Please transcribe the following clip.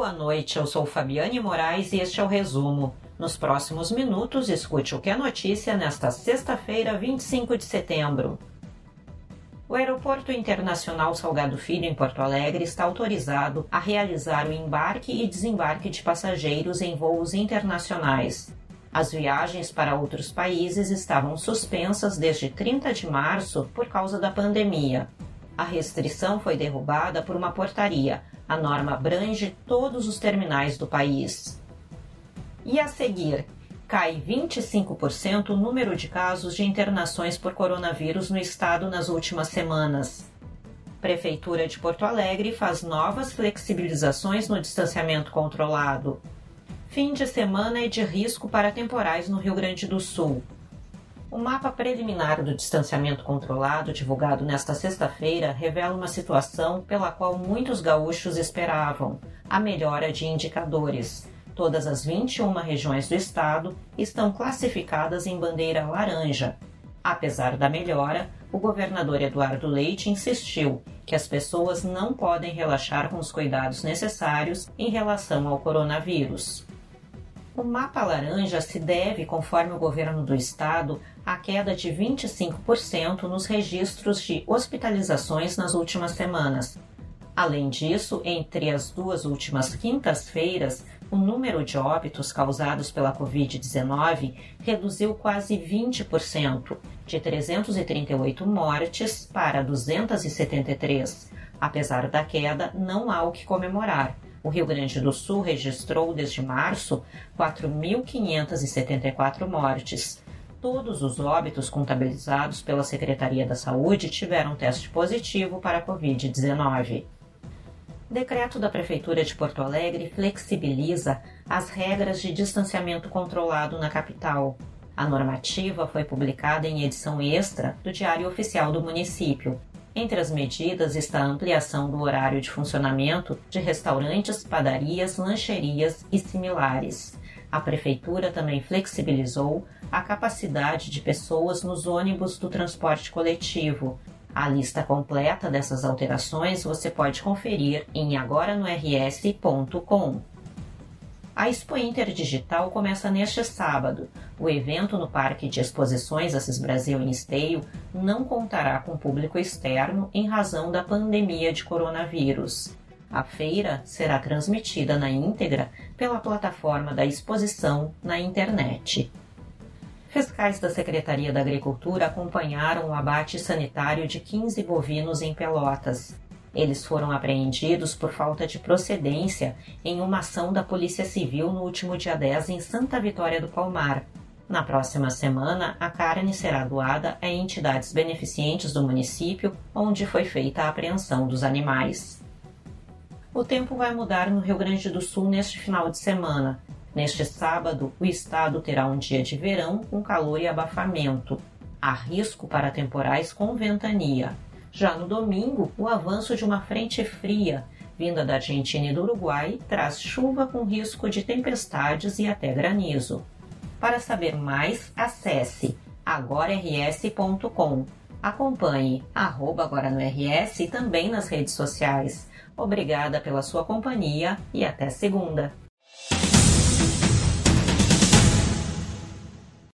Boa noite, eu sou Fabiane Moraes e este é o resumo. Nos próximos minutos, escute o que é notícia nesta sexta-feira, 25 de setembro. O Aeroporto Internacional Salgado Filho, em Porto Alegre, está autorizado a realizar o embarque e desembarque de passageiros em voos internacionais. As viagens para outros países estavam suspensas desde 30 de março por causa da pandemia. A restrição foi derrubada por uma portaria. A norma abrange todos os terminais do país. E a seguir, cai 25% o número de casos de internações por coronavírus no estado nas últimas semanas. Prefeitura de Porto Alegre faz novas flexibilizações no distanciamento controlado. Fim de semana é de risco para temporais no Rio Grande do Sul. O mapa preliminar do distanciamento controlado, divulgado nesta sexta-feira, revela uma situação pela qual muitos gaúchos esperavam: a melhora de indicadores. Todas as 21 regiões do estado estão classificadas em bandeira laranja. Apesar da melhora, o governador Eduardo Leite insistiu que as pessoas não podem relaxar com os cuidados necessários em relação ao coronavírus. O mapa laranja se deve, conforme o governo do estado, à queda de 25% nos registros de hospitalizações nas últimas semanas. Além disso, entre as duas últimas quintas-feiras, o número de óbitos causados pela Covid-19 reduziu quase 20%, de 338 mortes para 273. Apesar da queda, não há o que comemorar o Rio Grande do Sul registrou desde março 4.574 mortes. Todos os óbitos contabilizados pela Secretaria da Saúde tiveram teste positivo para a Covid-19. Decreto da Prefeitura de Porto Alegre flexibiliza as regras de distanciamento controlado na capital. A normativa foi publicada em edição extra do Diário Oficial do Município entre as medidas está a ampliação do horário de funcionamento de restaurantes, padarias, lancherias e similares. A Prefeitura também flexibilizou a capacidade de pessoas nos ônibus do transporte coletivo. A lista completa dessas alterações você pode conferir em agoranoRS.com. A Expo Inter Digital começa neste sábado. O evento no Parque de Exposições Assis Brasil em Esteio não contará com público externo em razão da pandemia de coronavírus. A feira será transmitida na íntegra pela plataforma da exposição na internet. Fiscais da Secretaria da Agricultura acompanharam o abate sanitário de 15 bovinos em Pelotas. Eles foram apreendidos por falta de procedência em uma ação da Polícia Civil no último dia 10 em Santa Vitória do Palmar. Na próxima semana, a carne será doada a entidades beneficentes do município onde foi feita a apreensão dos animais. O tempo vai mudar no Rio Grande do Sul neste final de semana. Neste sábado, o estado terá um dia de verão com calor e abafamento. Há risco para temporais com ventania. Já no domingo, o avanço de uma frente fria vinda da Argentina e do Uruguai traz chuva com risco de tempestades e até granizo. Para saber mais, acesse agorars.com. Acompanhe arroba agora no RS e também nas redes sociais. Obrigada pela sua companhia e até segunda.